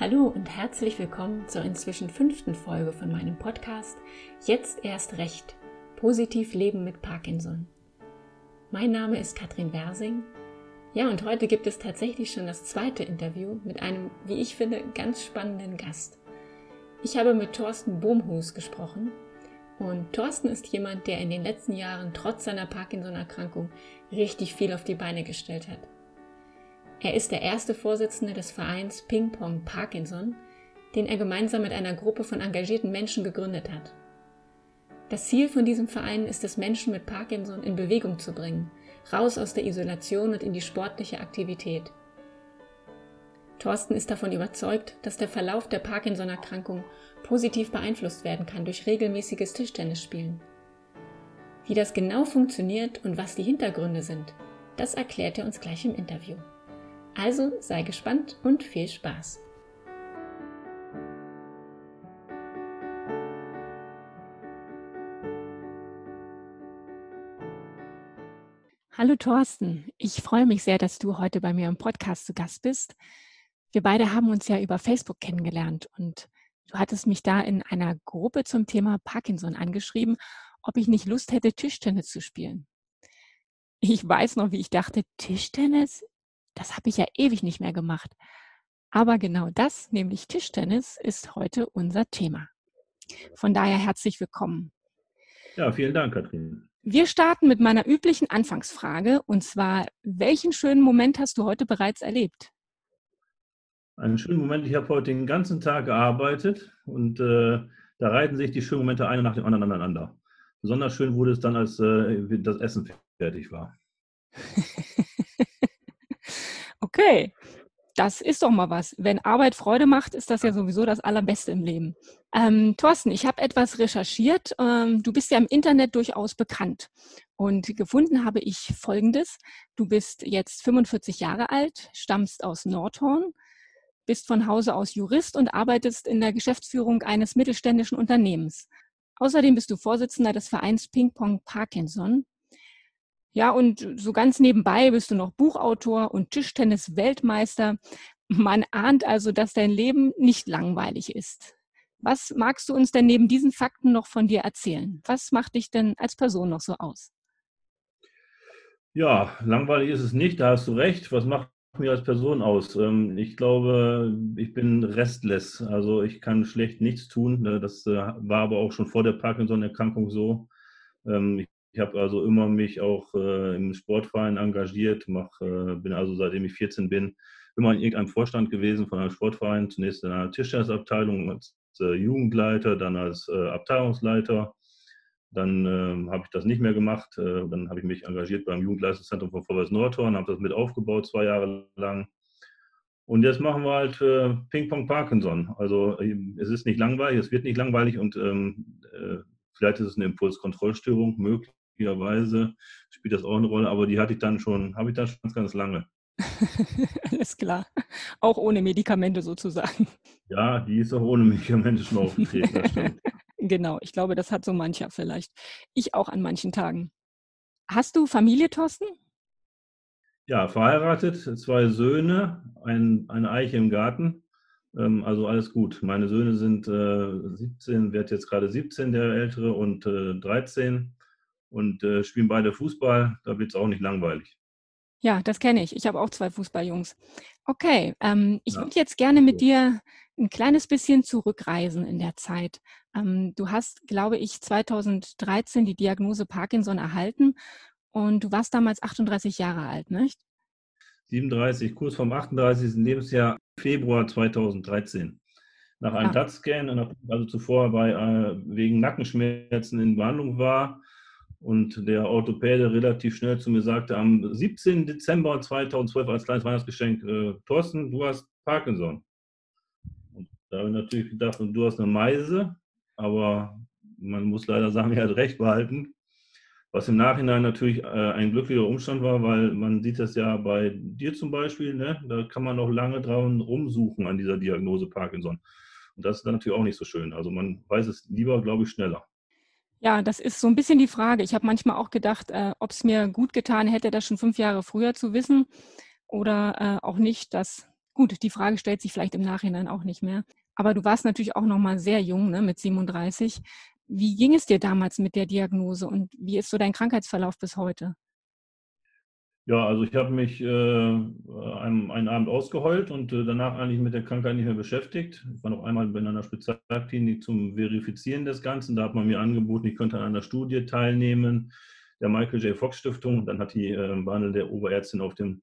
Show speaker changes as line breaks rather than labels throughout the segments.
Hallo und herzlich willkommen zur inzwischen fünften Folge von meinem Podcast Jetzt erst recht. Positiv leben mit Parkinson. Mein Name ist Katrin Wersing. Ja, und heute gibt es tatsächlich schon das zweite Interview mit einem, wie ich finde, ganz spannenden Gast. Ich habe mit Thorsten Bohmhus gesprochen. Und Thorsten ist jemand, der in den letzten Jahren trotz seiner Parkinson-Erkrankung richtig viel auf die Beine gestellt hat. Er ist der erste Vorsitzende des Vereins Ping Pong Parkinson, den er gemeinsam mit einer Gruppe von engagierten Menschen gegründet hat. Das Ziel von diesem Verein ist es, Menschen mit Parkinson in Bewegung zu bringen, raus aus der Isolation und in die sportliche Aktivität. Thorsten ist davon überzeugt, dass der Verlauf der Parkinson-Erkrankung positiv beeinflusst werden kann durch regelmäßiges Tischtennisspielen. Wie das genau funktioniert und was die Hintergründe sind, das erklärt er uns gleich im Interview. Also sei gespannt und viel Spaß. Hallo Thorsten, ich freue mich sehr, dass du heute bei mir im Podcast zu Gast bist. Wir beide haben uns ja über Facebook kennengelernt und du hattest mich da in einer Gruppe zum Thema Parkinson angeschrieben, ob ich nicht Lust hätte, Tischtennis zu spielen. Ich weiß noch, wie ich dachte, Tischtennis? Das habe ich ja ewig nicht mehr gemacht. Aber genau das, nämlich Tischtennis, ist heute unser Thema. Von daher herzlich willkommen.
Ja, vielen Dank, Katrin.
Wir starten mit meiner üblichen Anfangsfrage und zwar, welchen schönen Moment hast du heute bereits erlebt?
Einen schönen Moment, ich habe heute den ganzen Tag gearbeitet und äh, da reiten sich die schönen Momente eine nach dem anderen aneinander. Besonders schön wurde es dann, als äh, das Essen fertig war.
Okay, das ist doch mal was. Wenn Arbeit Freude macht, ist das ja sowieso das Allerbeste im Leben. Ähm, Thorsten, ich habe etwas recherchiert. Ähm, du bist ja im Internet durchaus bekannt. Und gefunden habe ich Folgendes. Du bist jetzt 45 Jahre alt, stammst aus Nordhorn, bist von Hause aus Jurist und arbeitest in der Geschäftsführung eines mittelständischen Unternehmens. Außerdem bist du Vorsitzender des Vereins Ping Pong Parkinson ja, und so ganz nebenbei bist du noch Buchautor und Tischtennis-Weltmeister. Man ahnt also, dass dein Leben nicht langweilig ist. Was magst du uns denn neben diesen Fakten noch von dir erzählen? Was macht dich denn als Person noch so aus?
Ja, langweilig ist es nicht, da hast du recht. Was macht mich als Person aus? Ähm, ich glaube, ich bin restless. Also ich kann schlecht nichts tun. Das äh, war aber auch schon vor der Parkinson-Erkrankung so. Ähm, ich ich habe also immer mich auch äh, im Sportverein engagiert, mach, äh, bin also seitdem ich 14 bin immer in irgendeinem Vorstand gewesen von einem Sportverein, zunächst in einer Tischtennisabteilung als äh, Jugendleiter, dann als äh, Abteilungsleiter. Dann ähm, habe ich das nicht mehr gemacht. Äh, dann habe ich mich engagiert beim Jugendleistungszentrum von Vorwärts Nordhorn, habe das mit aufgebaut zwei Jahre lang. Und jetzt machen wir halt äh, Ping-Pong Parkinson. Also es ist nicht langweilig, es wird nicht langweilig und ähm, vielleicht ist es eine Impulskontrollstörung möglich möglicherweise spielt das auch eine Rolle, aber die hatte ich dann schon, habe ich dann schon ganz, ganz lange.
Alles klar. Auch ohne Medikamente sozusagen.
Ja, die ist auch ohne Medikamente schon aufgetreten,
genau, ich glaube, das hat so mancher vielleicht. Ich auch an manchen Tagen. Hast du Familie, Thorsten?
Ja, verheiratet, zwei Söhne, ein, eine Eiche im Garten. Ähm, also alles gut. Meine Söhne sind äh, 17, wird jetzt gerade 17, der ältere, und äh, 13 und äh, spielen beide Fußball. Da wird es auch nicht langweilig.
Ja, das kenne ich. Ich habe auch zwei Fußballjungs. Okay, ähm, ich ja. würde jetzt gerne mit dir ein kleines bisschen zurückreisen in der Zeit. Ähm, du hast, glaube ich, 2013 die Diagnose Parkinson erhalten und du warst damals 38 Jahre alt, nicht?
37, kurz vom 38. Lebensjahr, Februar 2013. Nach einem ja. DAT-Scan, also zuvor bei, äh, wegen Nackenschmerzen in Behandlung war, und der Orthopäde relativ schnell zu mir sagte, am 17. Dezember 2012 als kleines Weihnachtsgeschenk, äh, Thorsten, du hast Parkinson. Und da habe ich natürlich gedacht, du hast eine Meise, aber man muss leider sagen, er hat recht behalten. Was im Nachhinein natürlich äh, ein glücklicher Umstand war, weil man sieht das ja bei dir zum Beispiel, ne? da kann man noch lange dran rumsuchen an dieser Diagnose Parkinson. Und das ist dann natürlich auch nicht so schön. Also man weiß es lieber, glaube ich, schneller.
Ja, das ist so ein bisschen die Frage. Ich habe manchmal auch gedacht, äh, ob es mir gut getan hätte, das schon fünf Jahre früher zu wissen oder äh, auch nicht. Das Gut, die Frage stellt sich vielleicht im Nachhinein auch nicht mehr. Aber du warst natürlich auch noch mal sehr jung, ne, mit 37. Wie ging es dir damals mit der Diagnose und wie ist so dein Krankheitsverlauf bis heute?
Ja, also ich habe mich äh, einen, einen, Abend ausgeheult und äh, danach eigentlich mit der Krankheit nicht mehr beschäftigt. Ich war noch einmal in einer Spezialklinik zum Verifizieren des Ganzen. Da hat man mir angeboten, ich könnte an einer Studie teilnehmen, der Michael J. Fox Stiftung. Dann hat die äh, Behandel der Oberärztin auf dem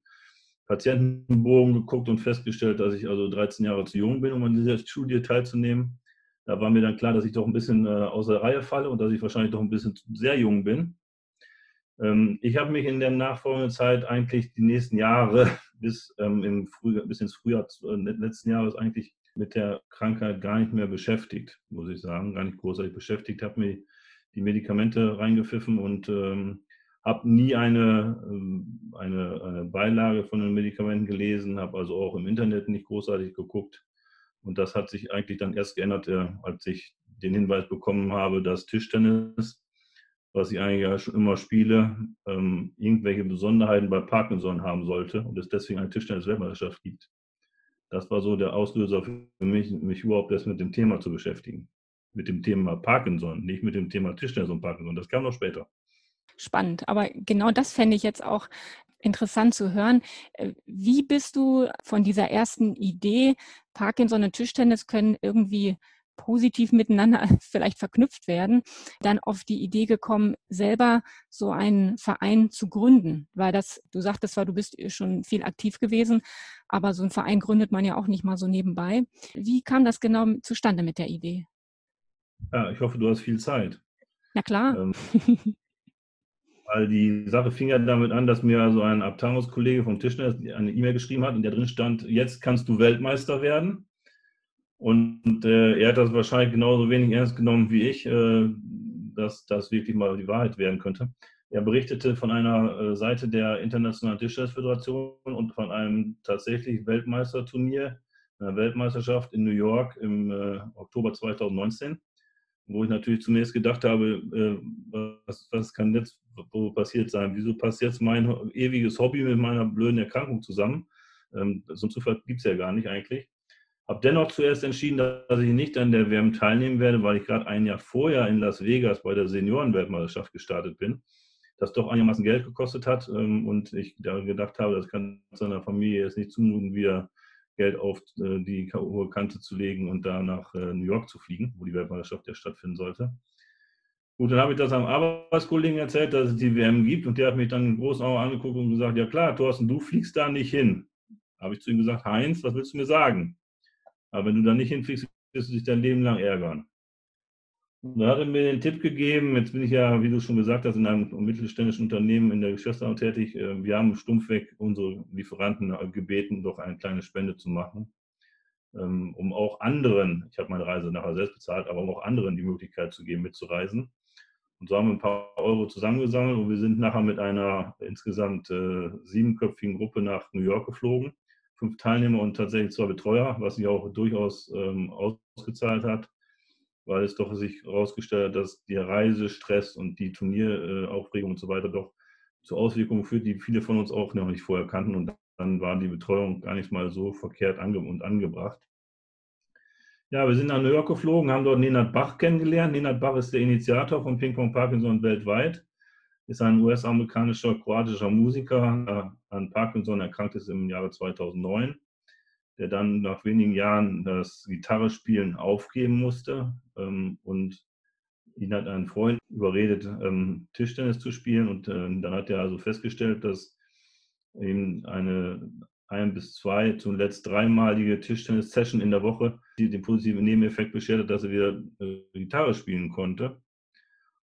Patientenbogen geguckt und festgestellt, dass ich also 13 Jahre zu jung bin, um an dieser Studie teilzunehmen. Da war mir dann klar, dass ich doch ein bisschen äh, außer Reihe falle und dass ich wahrscheinlich doch ein bisschen sehr jung bin. Ähm, ich habe mich in der nachfolgenden Zeit eigentlich die nächsten Jahre bis, ähm, Frühjahr, bis ins Frühjahr äh, letzten Jahres eigentlich mit der Krankheit gar nicht mehr beschäftigt, muss ich sagen, gar nicht großartig beschäftigt, habe mir die Medikamente reingepfiffen und ähm, habe nie eine, ähm, eine, eine, Beilage von den Medikamenten gelesen, habe also auch im Internet nicht großartig geguckt. Und das hat sich eigentlich dann erst geändert, äh, als ich den Hinweis bekommen habe, dass Tischtennis, was ich eigentlich ja schon immer spiele, ähm, irgendwelche Besonderheiten bei Parkinson haben sollte und es deswegen eine Tischtennis-Weltmeisterschaft gibt. Das war so der Auslöser für mich, mich überhaupt erst mit dem Thema zu beschäftigen. Mit dem Thema Parkinson, nicht mit dem Thema Tischtennis und Parkinson. Das kam noch später
spannend. Aber genau das fände ich jetzt auch interessant zu hören. Äh, wie bist du von dieser ersten Idee, Parkinson und Tischtennis können irgendwie positiv miteinander vielleicht verknüpft werden, dann auf die Idee gekommen, selber so einen Verein zu gründen? Weil das, du sagtest zwar, du bist schon viel aktiv gewesen, aber so einen Verein gründet man ja auch nicht mal so nebenbei. Wie kam das genau zustande mit der Idee?
Ja, ich hoffe, du hast viel Zeit.
Na klar. Ähm,
Weil die Sache fing ja damit an, dass mir also ein Abteilungskollege vom Tischner eine E-Mail geschrieben hat, in der drin stand, jetzt kannst du Weltmeister werden. Und äh, er hat das wahrscheinlich genauso wenig ernst genommen wie ich, äh, dass das wirklich mal die Wahrheit werden könnte. Er berichtete von einer äh, Seite der Internationalen Tischtennisföderation und von einem tatsächlich Weltmeisterturnier, einer Weltmeisterschaft in New York im äh, Oktober 2019 wo ich natürlich zunächst gedacht habe, äh, was, was kann jetzt passiert sein? Wieso passt jetzt mein ewiges Hobby mit meiner blöden Erkrankung zusammen? Ähm, so einen Zufall gibt es ja gar nicht eigentlich. Habe dennoch zuerst entschieden, dass ich nicht an der WM teilnehmen werde, weil ich gerade ein Jahr vorher in Las Vegas bei der Seniorenweltmeisterschaft gestartet bin. Das doch einigermaßen Geld gekostet hat ähm, und ich da gedacht habe, das kann seiner Familie jetzt nicht zumuten, wie er Geld auf äh, die hohe Kante zu legen und da nach äh, New York zu fliegen, wo die Weltmeisterschaft ja stattfinden sollte. Gut, dann habe ich das am Arbeitskollegen erzählt, dass es die WM gibt und der hat mich dann mit großen Augen angeguckt und gesagt, ja klar, Thorsten, du fliegst da nicht hin. Habe ich zu ihm gesagt, Heinz, was willst du mir sagen? Aber wenn du da nicht hinfliegst, wirst du dich dein Leben lang ärgern. Und da hat er mir den Tipp gegeben, jetzt bin ich ja, wie du schon gesagt hast, in einem mittelständischen Unternehmen in der Geschäftsleitung tätig. Äh, wir haben stumpfweg unsere Lieferanten gebeten, doch eine kleine Spende zu machen, ähm, um auch anderen, ich habe meine Reise nachher selbst bezahlt, aber um auch anderen die Möglichkeit zu geben, mitzureisen. Und so haben wir ein paar Euro zusammengesammelt und wir sind nachher mit einer insgesamt äh, siebenköpfigen Gruppe nach New York geflogen. Fünf Teilnehmer und tatsächlich zwei Betreuer, was sich auch durchaus ähm, ausgezahlt hat weil es doch sich herausgestellt hat, dass der Reisestress und die Turnieraufregung und so weiter doch zu Auswirkungen führt, die viele von uns auch noch nicht vorher kannten. Und dann war die Betreuung gar nicht mal so verkehrt ange und angebracht. Ja, wir sind nach New York geflogen, haben dort Nenad Bach kennengelernt. Nenad Bach ist der Initiator von Ping Pong Parkinson weltweit, ist ein US-amerikanischer, kroatischer Musiker, der an Parkinson erkrankt ist im Jahre 2009 der dann nach wenigen Jahren das Gitarrespielen aufgeben musste ähm, und ihn hat ein Freund überredet, ähm, Tischtennis zu spielen und äh, dann hat er also festgestellt, dass eben eine ein bis zwei, zuletzt dreimalige Tischtennis-Session in der Woche, die den positiven Nebeneffekt beschert hat, dass er wieder äh, Gitarre spielen konnte.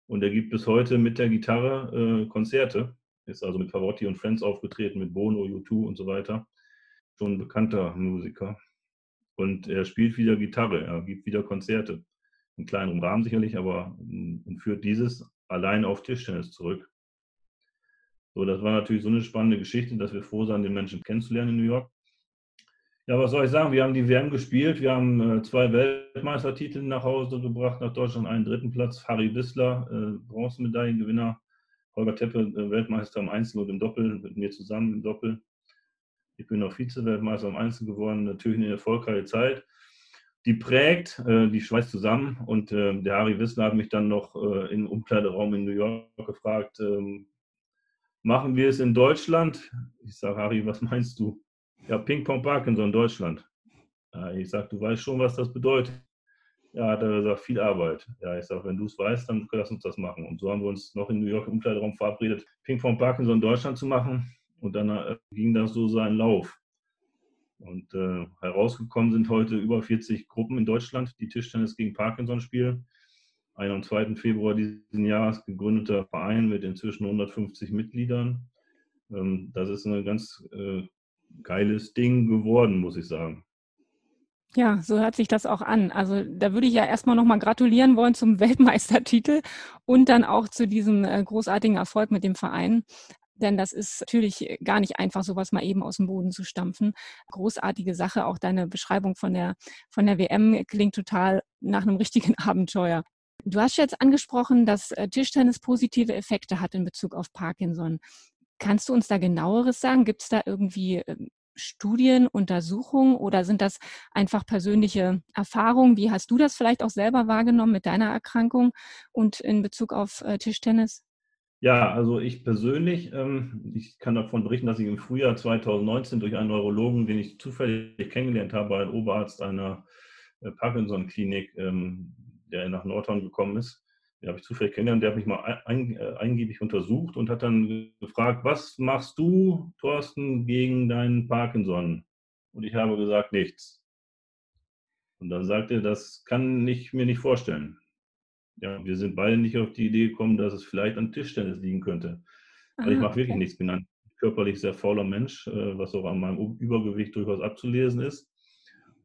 Und er gibt bis heute mit der Gitarre äh, Konzerte, ist also mit Pavotti und Friends aufgetreten, mit Bono, U2 und so weiter schon ein bekannter Musiker. Und er spielt wieder Gitarre, er gibt wieder Konzerte. In kleinerem Rahmen sicherlich, aber und führt dieses allein auf Tischtennis zurück. So, das war natürlich so eine spannende Geschichte, dass wir froh sind, den Menschen kennenzulernen in New York. Ja, was soll ich sagen? Wir haben die WM gespielt. Wir haben äh, zwei Weltmeistertitel nach Hause gebracht, nach Deutschland einen dritten Platz. Harry Wissler, äh, Bronzemedaillengewinner. Holger Teppe, äh, Weltmeister im Einzel und im Doppel, mit mir zusammen im Doppel. Ich bin noch Vize-Weltmeister im Einzel geworden, natürlich eine erfolgreiche Zeit. Die prägt, äh, die schweißt zusammen und äh, der Harry Wissler hat mich dann noch äh, im Umkleideraum in New York gefragt, ähm, machen wir es in Deutschland? Ich sage, Harry, was meinst du? Ja, Ping-Pong Parkinson, Deutschland. Ja, ich sage, du weißt schon, was das bedeutet. Ja, hat er gesagt, viel Arbeit. Ja, ich sage, wenn du es weißt, dann lass uns das machen. Und so haben wir uns noch in New York im Umkleideraum verabredet, Ping-Pong Parkinson in Deutschland zu machen. Und dann äh, ging das so seinen Lauf. Und äh, herausgekommen sind heute über 40 Gruppen in Deutschland, die Tischtennis gegen Parkinson spielen. Ein am 2. Februar dieses Jahres gegründeter Verein mit inzwischen 150 Mitgliedern. Ähm, das ist ein ganz äh, geiles Ding geworden, muss ich sagen.
Ja, so hört sich das auch an. Also da würde ich ja erstmal nochmal gratulieren wollen zum Weltmeistertitel und dann auch zu diesem äh, großartigen Erfolg mit dem Verein. Denn das ist natürlich gar nicht einfach, sowas mal eben aus dem Boden zu stampfen. Großartige Sache. Auch deine Beschreibung von der, von der WM klingt total nach einem richtigen Abenteuer. Du hast jetzt angesprochen, dass äh, Tischtennis positive Effekte hat in Bezug auf Parkinson. Kannst du uns da genaueres sagen? Gibt es da irgendwie ähm, Studien, Untersuchungen oder sind das einfach persönliche Erfahrungen? Wie hast du das vielleicht auch selber wahrgenommen mit deiner Erkrankung und in Bezug auf äh, Tischtennis?
Ja, also ich persönlich, ähm, ich kann davon berichten, dass ich im Frühjahr 2019 durch einen Neurologen, den ich zufällig kennengelernt habe, ein Oberarzt einer äh, Parkinson-Klinik, ähm, der nach Nordhorn gekommen ist, den habe ich zufällig kennengelernt, der hat mich mal ein, äh, eingiebig untersucht und hat dann gefragt, was machst du, Thorsten, gegen deinen Parkinson? Und ich habe gesagt, nichts. Und dann sagte er, das kann ich mir nicht vorstellen. Ja, wir sind beide nicht auf die Idee gekommen, dass es vielleicht an Tischtennis liegen könnte. Weil ich mache wirklich okay. nichts. bin ein körperlich sehr fauler Mensch, äh, was auch an meinem Übergewicht durchaus abzulesen ist.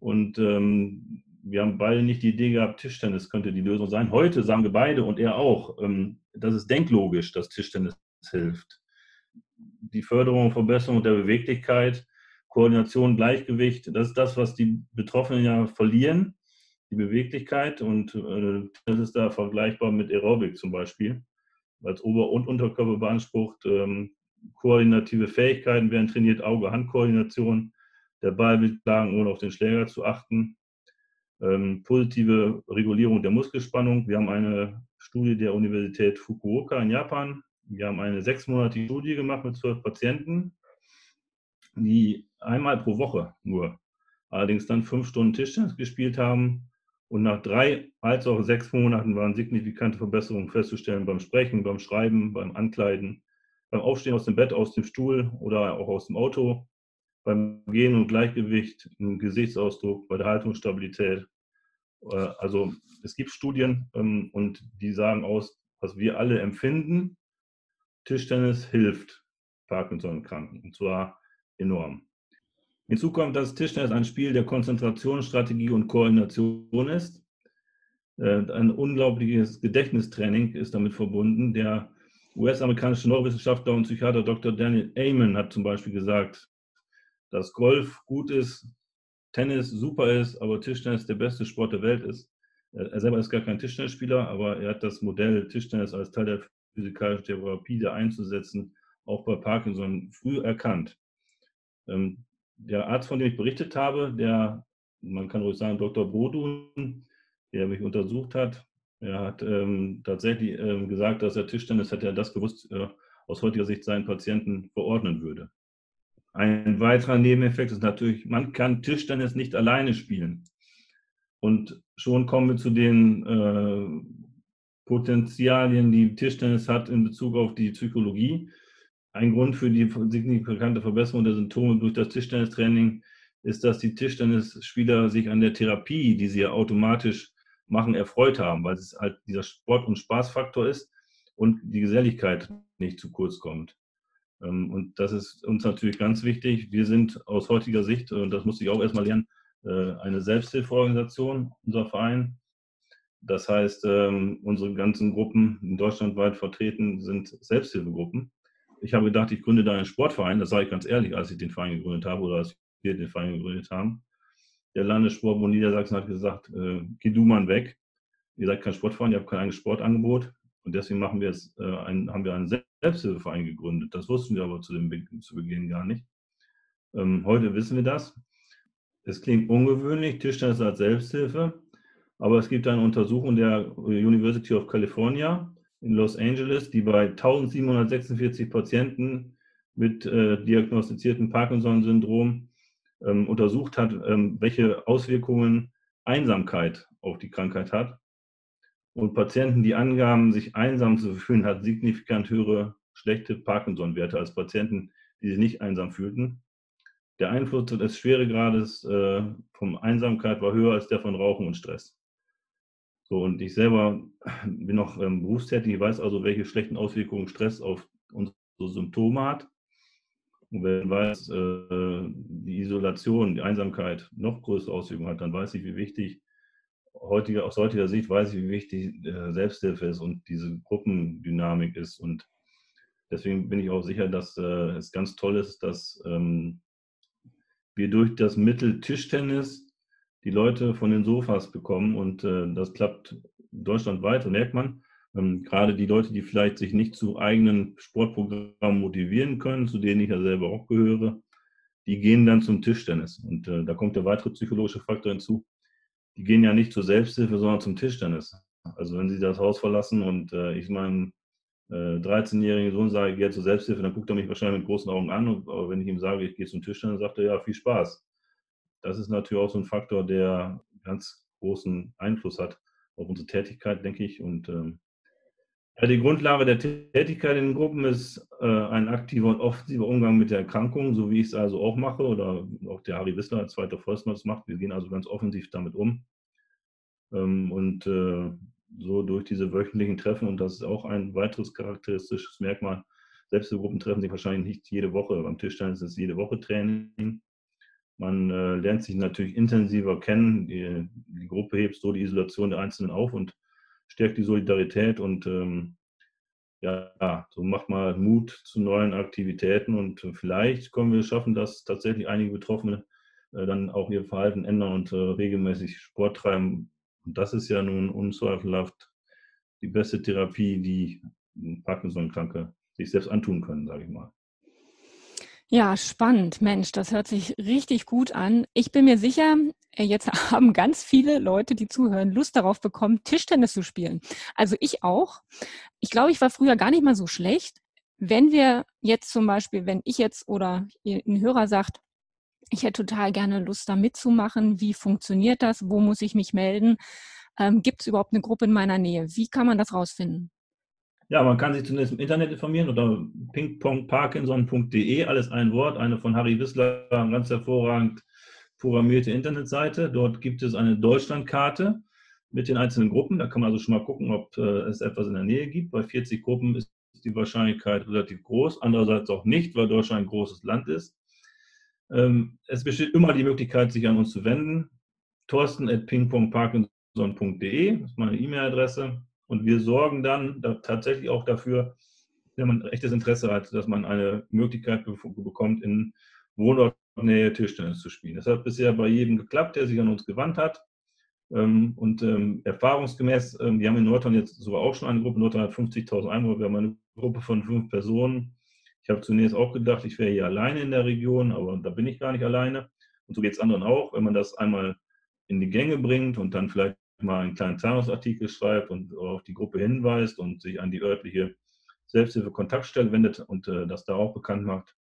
Und ähm, wir haben beide nicht die Idee gehabt, Tischtennis könnte die Lösung sein. Heute sagen wir beide und er auch, ähm, das ist denklogisch, dass Tischtennis hilft. Die Förderung und Verbesserung der Beweglichkeit, Koordination, Gleichgewicht, das ist das, was die Betroffenen ja verlieren, die Beweglichkeit. Und äh, das ist da vergleichbar mit Aerobic zum Beispiel, als Ober- und Unterkörper beansprucht. Ähm, koordinative Fähigkeiten werden trainiert, Auge-Hand-Koordination, der Ball wird schlagen, ohne auf den Schläger zu achten ähm, positive Regulierung der Muskelspannung. Wir haben eine Studie der Universität Fukuoka in Japan. Wir haben eine sechsmonatige Studie gemacht mit zwölf Patienten, die einmal pro Woche nur, allerdings dann fünf Stunden Tischtennis gespielt haben. Und nach drei als auch sechs Monaten waren signifikante Verbesserungen festzustellen beim Sprechen, beim Schreiben, beim Ankleiden, beim Aufstehen aus dem Bett, aus dem Stuhl oder auch aus dem Auto, beim Gehen und Gleichgewicht, im Gesichtsausdruck, bei der Haltungsstabilität. Äh, also es gibt Studien ähm, und die sagen aus, was wir alle empfinden, Tischtennis hilft Parkinson-Kranken und zwar enorm. Hinzu kommt, dass Tischtennis ein Spiel der Konzentration, Strategie und Koordination ist. Äh, ein unglaubliches Gedächtnistraining ist damit verbunden. Der US-amerikanische Neurowissenschaftler und Psychiater Dr. Daniel Amen hat zum Beispiel gesagt, dass Golf gut ist, Tennis super ist, aber Tischtennis der beste Sport der Welt ist. Er selber ist gar kein Tischtennisspieler, aber er hat das Modell Tischtennis als Teil der physikalischen Therapie einzusetzen, auch bei Parkinson früh erkannt. Ähm, der Arzt, von dem ich berichtet habe, der, man kann ruhig sagen, Dr. Bodun, der mich untersucht hat, er hat ähm, tatsächlich ähm, gesagt, dass er Tischtennis, hätte er das gewusst, äh, aus heutiger Sicht seinen Patienten verordnen würde. Ein weiterer Nebeneffekt ist natürlich, man kann Tischtennis nicht alleine spielen. Und schon kommen wir zu den äh, Potenzialien, die Tischtennis hat in Bezug auf die Psychologie. Ein Grund für die signifikante Verbesserung der Symptome durch das Tischtennistraining ist, dass die Tischtennisspieler sich an der Therapie, die sie ja automatisch machen, erfreut haben, weil es halt dieser Sport- und Spaßfaktor ist und die Geselligkeit nicht zu kurz kommt. Ähm, und das ist uns natürlich ganz wichtig. Wir sind aus heutiger Sicht, und das musste ich auch erstmal lernen, äh, eine Selbsthilfeorganisation, unser Verein. Das heißt, ähm, unsere ganzen Gruppen in deutschlandweit vertreten sind Selbsthilfegruppen. Ich habe gedacht, ich gründe da einen Sportverein, das sage ich ganz ehrlich, als ich den Verein gegründet habe oder als wir den Verein gegründet haben. Der Landessportbund Niedersachsen hat gesagt, äh, geh du mal weg. Ihr seid kein Sportverein, ihr habt kein eigenes Sportangebot. Und deswegen machen wir jetzt, äh, ein, haben wir einen Selbsthilfeverein gegründet. Das wussten wir aber zu, dem, zu Beginn gar nicht. Ähm, heute wissen wir das. Es klingt ungewöhnlich, Tischtennis als Selbsthilfe, aber es gibt eine Untersuchung der University of California in Los Angeles, die bei 1746 Patienten mit äh, diagnostiziertem Parkinson-Syndrom ähm, untersucht hat, ähm, welche Auswirkungen Einsamkeit auf die Krankheit hat. Und Patienten, die angaben, sich einsam zu fühlen, hatten signifikant höhere schlechte Parkinson-Werte als Patienten, die sich nicht einsam fühlten. Der Einfluss des Schweregrades äh, von Einsamkeit war höher als der von Rauchen und Stress. So, und ich selber bin noch ähm, berufstätig, ich weiß also, welche schlechten Auswirkungen Stress auf unsere Symptome hat. Und wenn weiß, äh, die Isolation, die Einsamkeit noch größere Auswirkungen hat, dann weiß ich, wie wichtig, heutige, aus heutiger Sicht weiß ich, wie wichtig äh, Selbsthilfe ist und diese Gruppendynamik ist. Und deswegen bin ich auch sicher, dass äh, es ganz toll ist, dass ähm, wir durch das Mittel Tischtennis die Leute von den Sofas bekommen und das klappt deutschlandweit, merkt man. Ähm, gerade die Leute, die vielleicht sich nicht zu eigenen Sportprogrammen motivieren können, zu denen ich ja selber auch gehöre, die gehen dann zum Tischtennis. Und äh, da kommt der weitere psychologische Faktor hinzu. Die gehen ja nicht zur Selbsthilfe, sondern zum Tischtennis. Also wenn sie das Haus verlassen und äh, ich meinem äh, 13-jährigen Sohn sage, ich gehe zur Selbsthilfe, dann guckt er mich wahrscheinlich mit großen Augen an. Und, aber wenn ich ihm sage, ich gehe zum Tischtennis, sagt er, ja, viel Spaß. Das ist natürlich auch so ein Faktor, der ganz großen Einfluss hat auf unsere Tätigkeit, denke ich. Und ähm, ja, die Grundlage der Tätigkeit in den Gruppen ist äh, ein aktiver und offensiver Umgang mit der Erkrankung, so wie ich es also auch mache oder auch der Harry Wissler als zweiter Forstner das macht. Wir gehen also ganz offensiv damit um. Ähm, und äh, so durch diese wöchentlichen Treffen, und das ist auch ein weiteres charakteristisches Merkmal, Selbsthilfegruppen treffen sich wahrscheinlich nicht jede Woche. Beim Tischtennis ist es jede Woche Training. Man äh, lernt sich natürlich intensiver kennen. Die, die Gruppe hebt so die Isolation der Einzelnen auf und stärkt die Solidarität und ähm, ja, so macht mal Mut zu neuen Aktivitäten und vielleicht können wir schaffen, dass tatsächlich einige Betroffene äh, dann auch ihr Verhalten ändern und äh, regelmäßig Sport treiben. Und das ist ja nun unzweifelhaft die beste Therapie, die Parkinson-Kranke sich selbst antun können, sage ich mal.
Ja, spannend. Mensch, das hört sich richtig gut an. Ich bin mir sicher, jetzt haben ganz viele Leute, die zuhören, Lust darauf bekommen, Tischtennis zu spielen. Also ich auch. Ich glaube, ich war früher gar nicht mal so schlecht. Wenn wir jetzt zum Beispiel, wenn ich jetzt oder ein Hörer sagt, ich hätte total gerne Lust, da mitzumachen. Wie funktioniert das? Wo muss ich mich melden? Ähm, Gibt es überhaupt eine Gruppe in meiner Nähe? Wie kann man das rausfinden?
Ja, man kann sich zunächst im Internet informieren unter pingpongparkinson.de, alles ein Wort, eine von Harry Wissler ganz hervorragend programmierte Internetseite. Dort gibt es eine Deutschlandkarte mit den einzelnen Gruppen. Da kann man also schon mal gucken, ob äh, es etwas in der Nähe gibt. Bei 40 Gruppen ist die Wahrscheinlichkeit relativ groß, andererseits auch nicht, weil Deutschland ein großes Land ist. Ähm, es besteht immer die Möglichkeit, sich an uns zu wenden. Thorsten.pingpongparkinson.de ist meine E-Mail-Adresse. Und wir sorgen dann da tatsächlich auch dafür, wenn man echtes Interesse hat, dass man eine Möglichkeit bekommt, in Wohnortnähe Tischtennis zu spielen. Das hat bisher bei jedem geklappt, der sich an uns gewandt hat. Ähm, und ähm, erfahrungsgemäß, ähm, wir haben in Nordhorn jetzt sogar auch schon eine Gruppe, Nordhorn hat 50.000 Einwohner, wir haben eine Gruppe von fünf Personen. Ich habe zunächst auch gedacht, ich wäre hier alleine in der Region, aber da bin ich gar nicht alleine. Und so geht es anderen auch, wenn man das einmal in die Gänge bringt und dann vielleicht mal einen kleinen Zeitungsartikel schreibt und auf die Gruppe hinweist und sich an die örtliche Selbsthilfe-Kontaktstelle wendet und äh, das da auch bekannt macht,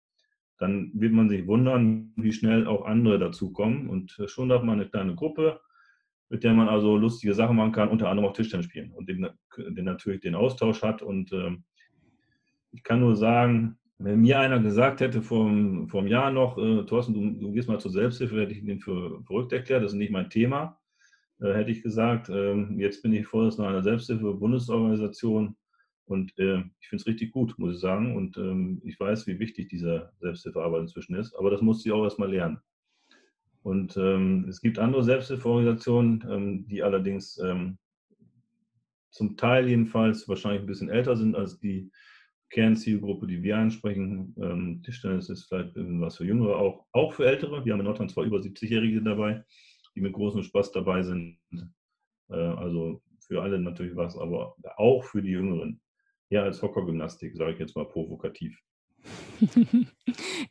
dann wird man sich wundern, wie schnell auch andere dazukommen. Und äh, schon hat man eine kleine Gruppe, mit der man also lustige Sachen machen kann, unter anderem auch Tischtennis spielen und den, den natürlich den Austausch hat. Und äh, ich kann nur sagen, wenn mir einer gesagt hätte vor, einem Jahr noch, äh, Thorsten, du, du, gehst mal zur Selbsthilfe, hätte ich den für verrückt erklärt, das ist nicht mein Thema. Äh, hätte ich gesagt. Ähm, jetzt bin ich Vorsitzender einer Selbsthilfe-Bundesorganisation und äh, ich finde es richtig gut, muss ich sagen. Und ähm, ich weiß, wie wichtig diese Selbsthilfearbeit inzwischen ist, aber das musste ich auch erstmal lernen. Und ähm, es gibt andere Selbsthilfeorganisationen, die allerdings zum Teil jedenfalls wahrscheinlich ein bisschen älter sind als die Kernzielgruppe, die wir ansprechen. Tischtennis ist vielleicht was für Jüngere, auch, auch für Ältere. Wir haben in Nordrhein zwar über 70-Jährige dabei die mit großem Spaß dabei sind. Äh, also für alle natürlich was, aber auch für die Jüngeren. Ja, als Hockergymnastik, sage ich jetzt mal provokativ.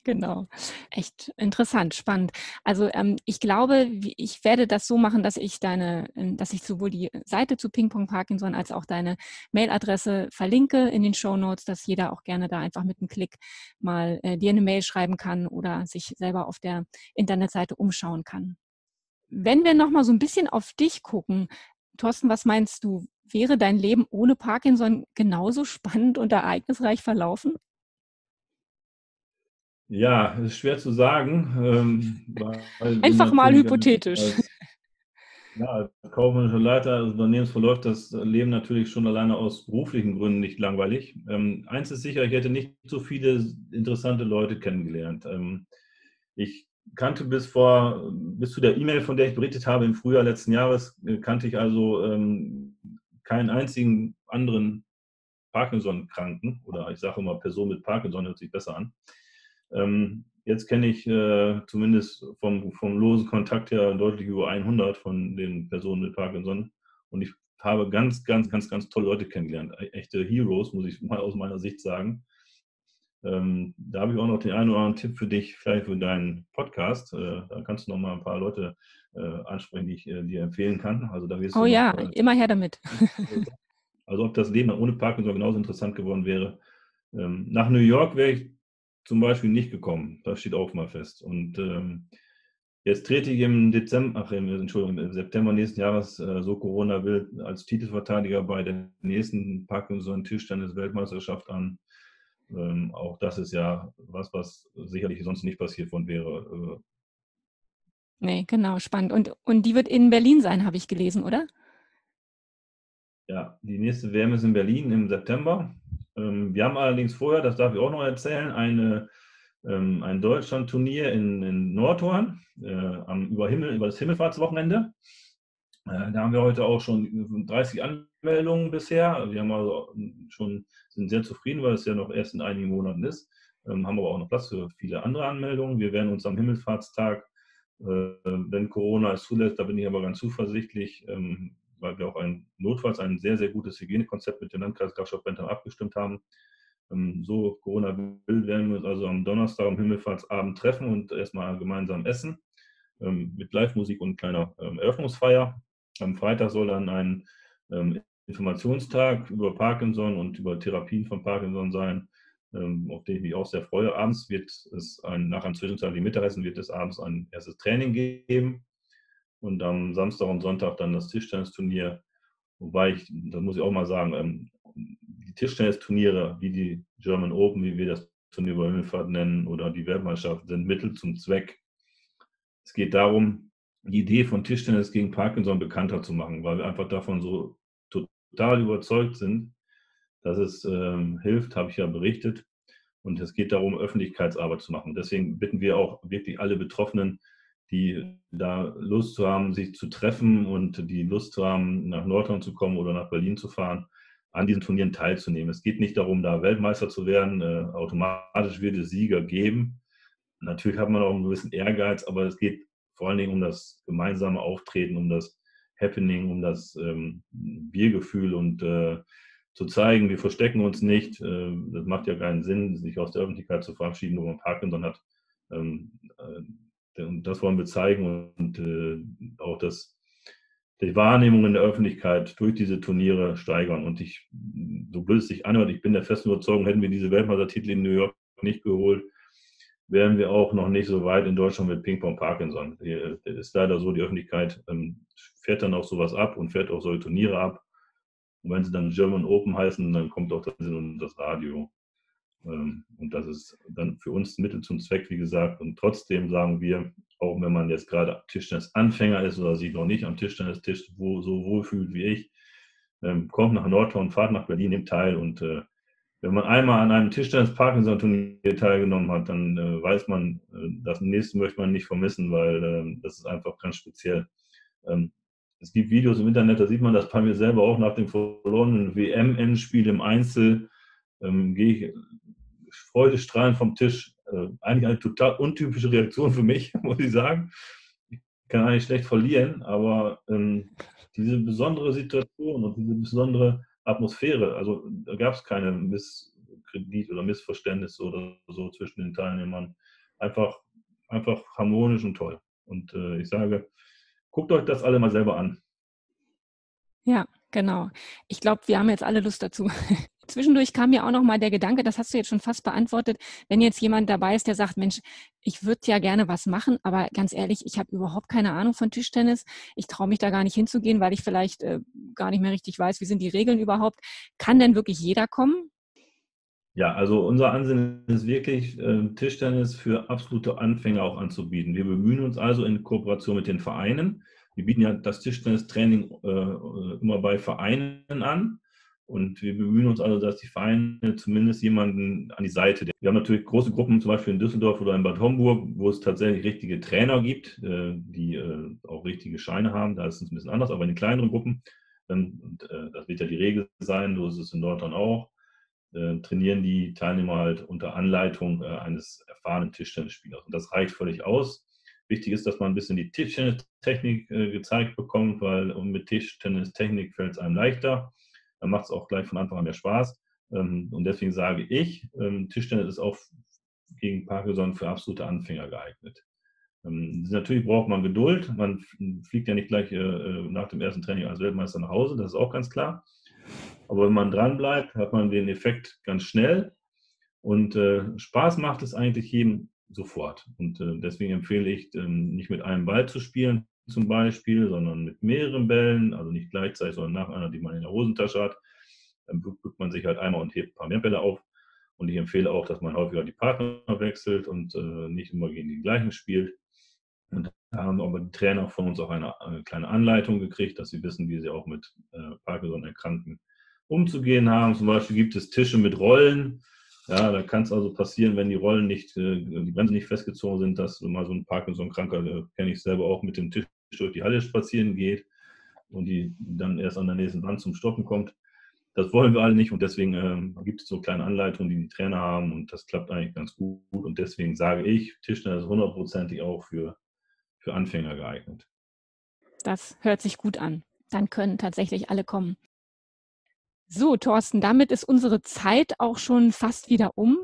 genau. Echt interessant, spannend. Also ähm, ich glaube, ich werde das so machen, dass ich deine, ähm, dass ich sowohl die Seite zu Ping Pong Parkinson als auch deine Mailadresse verlinke in den Show Notes, dass jeder auch gerne da einfach mit einem Klick mal äh, dir eine Mail schreiben kann oder sich selber auf der Internetseite umschauen kann. Wenn wir noch mal so ein bisschen auf dich gucken, Thorsten, was meinst du? Wäre dein Leben ohne Parkinson genauso spannend und ereignisreich verlaufen?
Ja, ist schwer zu sagen. Ähm,
Einfach mal hypothetisch.
Als, ja, als kaufmännischer Leiter des Unternehmens verläuft das Leben natürlich schon alleine aus beruflichen Gründen nicht langweilig. Ähm, eins ist sicher, ich hätte nicht so viele interessante Leute kennengelernt. Ähm, ich kannte bis vor, bis zu der E-Mail, von der ich berichtet habe im Frühjahr letzten Jahres, äh, kannte ich also ähm, keinen einzigen anderen Parkinson-Kranken oder ich sage immer Person mit Parkinson hört sich besser an. Ähm, jetzt kenne ich äh, zumindest vom, vom losen Kontakt her deutlich über 100 von den Personen mit Parkinson. Und ich habe ganz, ganz, ganz, ganz tolle Leute kennengelernt. E-, echte Heroes, muss ich mal aus meiner Sicht sagen. Ähm, da habe ich auch noch den einen oder anderen Tipp für dich, vielleicht für deinen Podcast. Äh, da kannst du noch mal ein paar Leute äh, ansprechen, die ich äh, dir empfehlen kann.
Also da wirst oh ja, noch, immer her damit.
also ob das Leben ohne Parkinson genauso interessant geworden wäre. Ähm, nach New York wäre ich zum Beispiel nicht gekommen. Das steht auch mal fest. Und ähm, jetzt trete ich im Dezember, ach, im, Entschuldigung, im September nächsten Jahres, äh, so Corona will, als Titelverteidiger bei der nächsten Parkinson-Tischtennis-Weltmeisterschaft an. Ähm, auch das ist ja was, was sicherlich sonst nicht passiert worden wäre. Äh.
Nee, genau, spannend. Und, und die wird in Berlin sein, habe ich gelesen, oder?
Ja, die nächste WM ist in Berlin im September. Ähm, wir haben allerdings vorher, das darf ich auch noch erzählen, eine, ähm, ein Deutschland-Turnier in, in Nordhorn äh, am, über, Himmel, über das Himmelfahrtswochenende. Äh, da haben wir heute auch schon 30 Anmeldungen bisher. Wir haben also schon, sind sehr zufrieden, weil es ja noch erst in einigen Monaten ist. Ähm, haben aber auch noch Platz für viele andere Anmeldungen. Wir werden uns am Himmelfahrtstag, äh, wenn Corona es zulässt, da bin ich aber ganz zuversichtlich, ähm, weil wir auch ein notfalls ein sehr, sehr gutes Hygienekonzept mit dem Landkreis Grafschaft-Bentham abgestimmt haben. Ähm, so Corona will, werden wir uns also am Donnerstag am Himmelfahrtsabend treffen und erstmal gemeinsam essen ähm, mit Live-Musik und kleiner ähm, Eröffnungsfeier. Am Freitag soll dann ein Informationstag über Parkinson und über Therapien von Parkinson sein, auf den ich mich auch sehr freue. Abends wird es ein, nach einem zwischenzeitlichen Mittagessen wird es abends ein erstes Training geben und am Samstag und Sonntag dann das Tischtennisturnier. Wobei ich, da muss ich auch mal sagen, ähm, die Tischtennisturniere, wie die German Open, wie wir das Turnier über Himmelfahrt nennen, oder die Weltmeisterschaft, sind Mittel zum Zweck. Es geht darum, die Idee von Tischtennis gegen Parkinson bekannter zu machen, weil wir einfach davon so total überzeugt sind, dass es ähm, hilft, habe ich ja berichtet. Und es geht darum, Öffentlichkeitsarbeit zu machen. Deswegen bitten wir auch wirklich alle Betroffenen, die da Lust zu haben, sich zu treffen und die Lust zu haben, nach Nordhorn zu kommen oder nach Berlin zu fahren, an diesen Turnieren teilzunehmen. Es geht nicht darum, da Weltmeister zu werden. Äh, automatisch wird es Sieger geben. Natürlich hat man auch einen gewissen Ehrgeiz, aber es geht vor allen Dingen um das gemeinsame Auftreten, um das Happening, um das ähm, Biergefühl und äh, zu zeigen, wir verstecken uns nicht. Äh, das macht ja keinen Sinn, sich aus der Öffentlichkeit zu verabschieden, wo man Parkinson hat. Ähm, äh, und das wollen wir zeigen und äh, auch das, die Wahrnehmung in der Öffentlichkeit durch diese Turniere steigern. Und ich, so blöd es sich anhört, ich bin der festen Überzeugung, hätten wir diese Weltmeistertitel in New York nicht geholt, wären wir auch noch nicht so weit in Deutschland mit Ping-Pong Parkinson. Es ist leider so, die Öffentlichkeit ähm, fährt dann auch sowas ab und fährt auch solche Turniere ab. Und wenn sie dann German Open heißen, dann kommt auch das in das Radio. Ähm, und das ist dann für uns Mittel zum Zweck, wie gesagt. Und trotzdem sagen wir, auch wenn man jetzt gerade Tischtennis-Anfänger ist oder sich noch nicht am Tischtennistisch so wohlfühlt wie ich, ähm, kommt nach Nordhorn, fahrt nach Berlin, nimmt teil. Und äh, wenn man einmal an einem Tischtennis-Parkinson-Turnier teilgenommen hat, dann äh, weiß man, äh, das nächste möchte man nicht vermissen, weil ähm, das ist einfach ganz speziell. es gibt Videos im Internet, da sieht man das bei mir selber auch nach dem verlorenen WM-Endspiel im Einzel. Ähm, gehe ich freudestrahlend vom Tisch. Äh, eigentlich eine total untypische Reaktion für mich, muss ich sagen. Ich kann eigentlich schlecht verlieren, aber ähm, diese besondere Situation und diese besondere Atmosphäre, also da gab es keine, Miss, Kredit oder Missverständnisse oder so zwischen den Teilnehmern. Einfach, einfach harmonisch und toll. Und äh, ich sage, guckt euch das alle mal selber an.
Ja, genau. Ich glaube, wir haben jetzt alle Lust dazu. Zwischendurch kam mir auch noch mal der Gedanke, das hast du jetzt schon fast beantwortet, wenn jetzt jemand dabei ist, der sagt, Mensch, ich würde ja gerne was machen, aber ganz ehrlich, ich habe überhaupt keine Ahnung von Tischtennis. Ich traue mich da gar nicht hinzugehen, weil ich vielleicht äh, gar nicht mehr richtig weiß, wie sind die Regeln überhaupt. Kann denn wirklich jeder kommen?
Ja, also unser Ansinnen ist wirklich, äh, Tischtennis für absolute Anfänger auch anzubieten. Wir bemühen uns also in Kooperation mit den Vereinen, wir bieten ja das Tischtennistraining äh, immer bei Vereinen an. Und wir bemühen uns also, dass die Vereine zumindest jemanden an die Seite. Wir haben natürlich große Gruppen, zum Beispiel in Düsseldorf oder in Bad Homburg, wo es tatsächlich richtige Trainer gibt, äh, die äh, auch richtige Scheine haben. Da ist es ein bisschen anders, aber in den kleineren Gruppen, dann, äh, das wird ja die Regel sein, so ist es in Nordrhein auch, trainieren die Teilnehmer halt unter Anleitung eines erfahrenen Tischtennisspielers. Und das reicht völlig aus. Wichtig ist, dass man ein bisschen die Tischtennistechnik äh, gezeigt bekommt, weil mit Tischtennistechnik fällt es einem leichter. Dann macht es auch gleich von Anfang an mehr Spaß. Ähm, und deswegen sage ich, ähm, Tischtennis ist auch gegen Parkinson für absolute Anfänger geeignet. Ähm, natürlich braucht man Geduld. Man fliegt ja nicht gleich äh, äh, nach dem ersten Training als Weltmeister nach Hause, das ist auch ganz klar. Aber wenn man dran bleibt, hat man den Effekt ganz schnell. Und äh, Spaß macht es eigentlich jedem sofort. Und deswegen empfehle ich, nicht mit einem Ball zu spielen zum Beispiel, sondern mit mehreren Bällen, also nicht gleichzeitig, sondern nach einer, die man in der Hosentasche hat. Dann bückt man sich halt einmal und hebt ein paar mehr Bälle auf. Und ich empfehle auch, dass man häufiger die Partner wechselt und äh, nicht immer gegen die gleichen spielt. Und da haben aber die Trainer von uns auch eine, eine kleine Anleitung gekriegt, dass sie wissen, wie sie auch mit äh, Parkinson-Erkrankten umzugehen haben. Zum Beispiel gibt es Tische mit Rollen. Ja, da kann es also passieren, wenn die Rollen nicht, äh, die Bremsen nicht festgezogen sind, dass mal so ein Parkinson-Kranker, kenne ich selber auch, mit dem Tisch durch die Halle spazieren geht und die dann erst an der nächsten Wand zum Stoppen kommt. Das wollen wir alle nicht und deswegen äh, gibt es so kleine Anleitungen, die die Trainer haben und das klappt eigentlich ganz gut. Und deswegen sage ich, Tischler ist hundertprozentig auch für, für Anfänger geeignet.
Das hört sich gut an. Dann können tatsächlich alle kommen. So, Thorsten, damit ist unsere Zeit auch schon fast wieder um.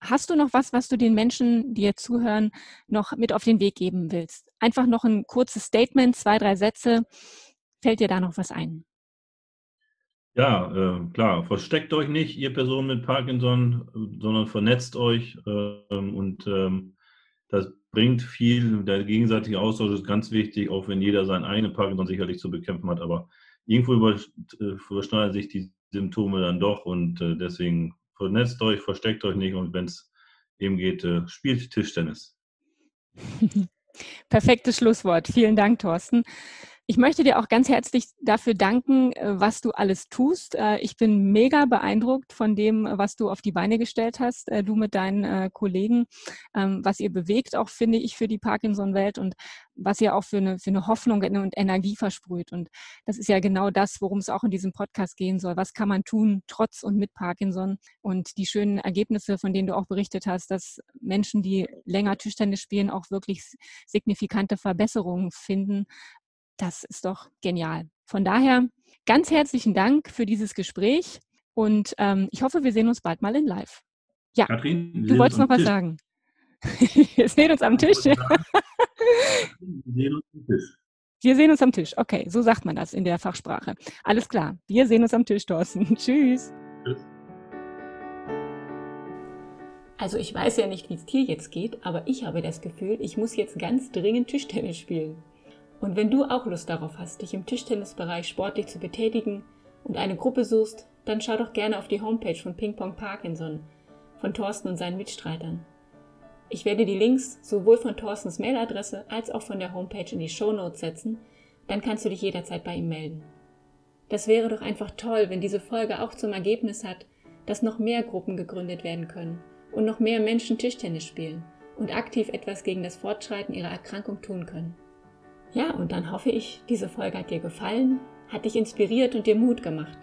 Hast du noch was, was du den Menschen, die jetzt zuhören, noch mit auf den Weg geben willst? Einfach noch ein kurzes Statement, zwei, drei Sätze. Fällt dir da noch was ein?
Ja, äh, klar. Versteckt euch nicht, ihr Person mit Parkinson, sondern vernetzt euch äh, und ähm, das bringt viel. Der gegenseitige Austausch ist ganz wichtig, auch wenn jeder sein eigenes Parkinson sicherlich zu bekämpfen hat. Aber irgendwo äh, überschneiden sich die Symptome dann doch und äh, deswegen vernetzt euch, versteckt euch nicht und wenn es eben geht, äh, spielt Tischtennis.
Perfektes Schlusswort. Vielen Dank, Thorsten. Ich möchte dir auch ganz herzlich dafür danken, äh, was du alles tust. Äh, ich bin mega beeindruckt von dem, was du auf die Beine gestellt hast, äh, du mit deinen Kollegen, ähm, was ihr bewegt, auch finde ich für die Parkinson-Welt und was ihr auch für eine, für eine Hoffnung und Energie versprüht. Und das ist ja genau das, worum es auch in diesem Podcast gehen soll. Was kann man tun, trotz und mit Parkinson? Und die schönen Ergebnisse, von denen du auch berichtet hast, dass Menschen, die länger Tischtennis spielen, auch wirklich signifikante Verbesserungen finden, das ist doch genial. Von daher ganz herzlichen Dank für dieses Gespräch und ähm, ich hoffe, wir sehen uns bald mal in Live. Ja, Katrin, du wolltest noch was Tisch. sagen. wir sehen uns am Tisch. wir sehen uns am Tisch. Wir sehen uns am Tisch. Okay, so sagt man das in der Fachsprache. Alles klar. Wir sehen uns am Tisch, Thorsten. Tschüss. Tschüss. Also ich weiß ja nicht, wie es dir jetzt geht, aber ich habe das Gefühl, ich muss jetzt ganz dringend Tischtennis spielen. Und wenn du auch Lust darauf hast, dich im Tischtennisbereich sportlich zu betätigen und eine Gruppe suchst, dann schau doch gerne auf die Homepage von Ping Pong Parkinson, von Thorsten und seinen Mitstreitern. Ich werde die Links sowohl von Thorstens Mailadresse als auch von der Homepage in die Show Notes setzen, dann kannst du dich jederzeit bei ihm melden. Das wäre doch einfach toll, wenn diese Folge auch zum Ergebnis hat, dass noch mehr Gruppen gegründet werden können und noch mehr Menschen Tischtennis spielen und aktiv etwas gegen das Fortschreiten ihrer Erkrankung tun können. Ja, und dann hoffe ich, diese Folge hat dir gefallen, hat dich inspiriert und dir Mut gemacht.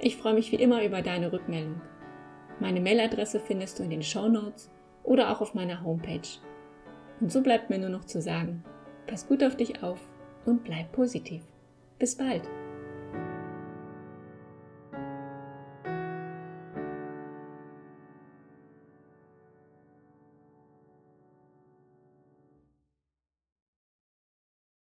Ich freue mich wie immer über deine Rückmeldung. Meine Mailadresse findest du in den Show Notes oder auch auf meiner Homepage. Und so bleibt mir nur noch zu sagen, pass gut auf dich auf und bleib positiv. Bis bald!